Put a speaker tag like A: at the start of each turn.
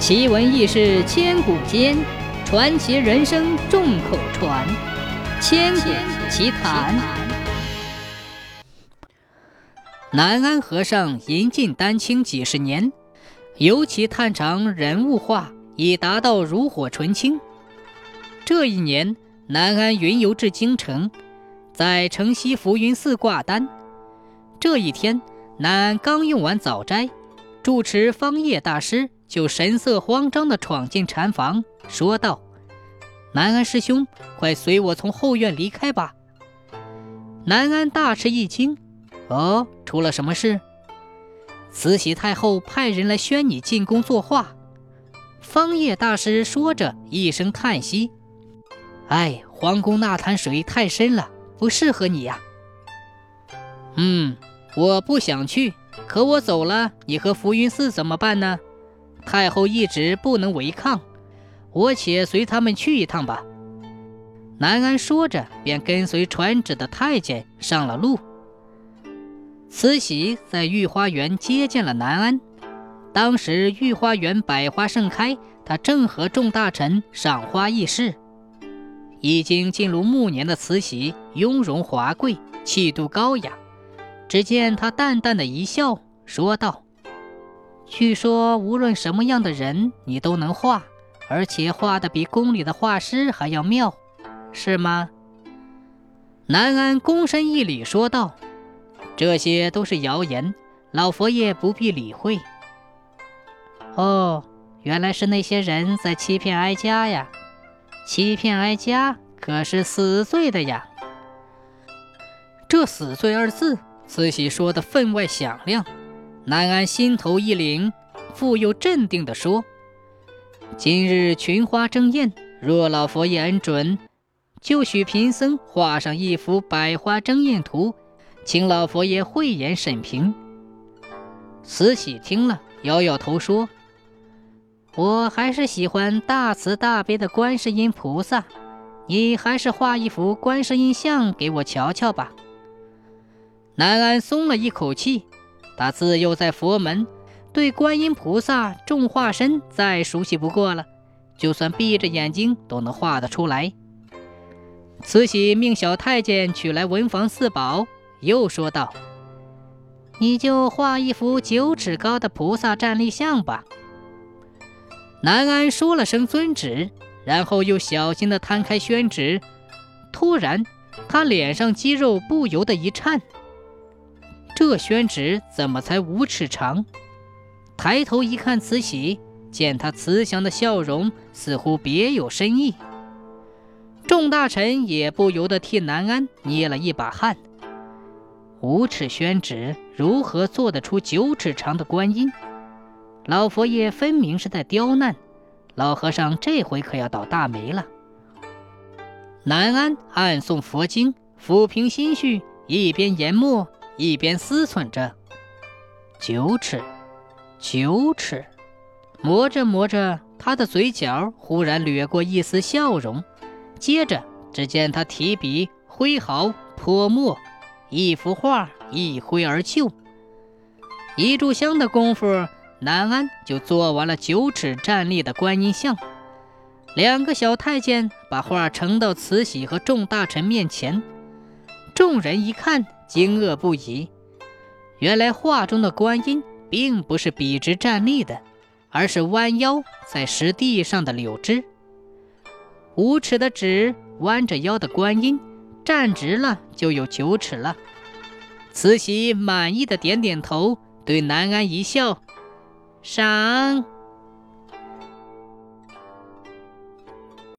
A: 奇闻异事千古间，传奇人生众口传。千古奇谈。南安和尚吟尽丹青几十年，尤其探长人物画，已达到炉火纯青。这一年，南安云游至京城，在城西浮云寺挂单。这一天，南安刚用完早斋，住持方叶大师就神色慌张地闯进禅房，说道：“南安师兄，快随我从后院离开吧。”南安大吃一惊：“哦，出了什么事？”慈禧太后派人来宣你进宫作画。方叶大师说着，一声叹息。哎，皇宫那潭水太深了，不适合你呀。嗯，我不想去，可我走了，你和浮云寺怎么办呢？太后一直不能违抗，我且随他们去一趟吧。南安说着，便跟随传旨的太监上了路。慈禧在御花园接见了南安。当时御花园百花盛开，他正和众大臣赏花议事。已经进入暮年的慈禧，雍容华贵，气度高雅。只见她淡淡的一笑，说道：“据说无论什么样的人，你都能画，而且画的比宫里的画师还要妙，是吗？”南安躬身一礼，说道：“这些都是谣言，老佛爷不必理会。”哦，原来是那些人在欺骗哀家呀。欺骗哀家可是死罪的呀！这“死罪”二字，慈禧说的分外响亮。南安心头一凛，复又镇定地说：“今日群花争艳，若老佛爷恩准，就许贫僧画上一幅百花争艳图，请老佛爷慧眼审评。”慈禧听了，摇摇头说。我还是喜欢大慈大悲的观世音菩萨，你还是画一幅观世音像给我瞧瞧吧。南安松了一口气，他自幼在佛门，对观音菩萨众化身再熟悉不过了，就算闭着眼睛都能画得出来。慈禧命小太监取来文房四宝，又说道：“你就画一幅九尺高的菩萨站立像吧。”南安说了声遵旨，然后又小心地摊开宣纸。突然，他脸上肌肉不由得一颤。这宣纸怎么才五尺长？抬头一看，慈禧见他慈祥的笑容，似乎别有深意。众大臣也不由得替南安捏了一把汗。五尺宣纸如何做得出九尺长的观音？老佛爷分明是在刁难，老和尚这回可要倒大霉了。南安暗诵佛经，抚平心绪，一边研墨，一边思忖着：九尺，九尺。磨着磨着，他的嘴角忽然掠过一丝笑容，接着只见他提笔挥毫泼墨，一幅画一挥而就。一炷香的功夫。南安就做完了九尺站立的观音像，两个小太监把画呈到慈禧和众大臣面前。众人一看，惊愕不已。原来画中的观音并不是笔直站立的，而是弯腰在石地上的柳枝。五尺的纸，弯着腰的观音，站直了就有九尺了。慈禧满意的点点头，对南安一笑。赏。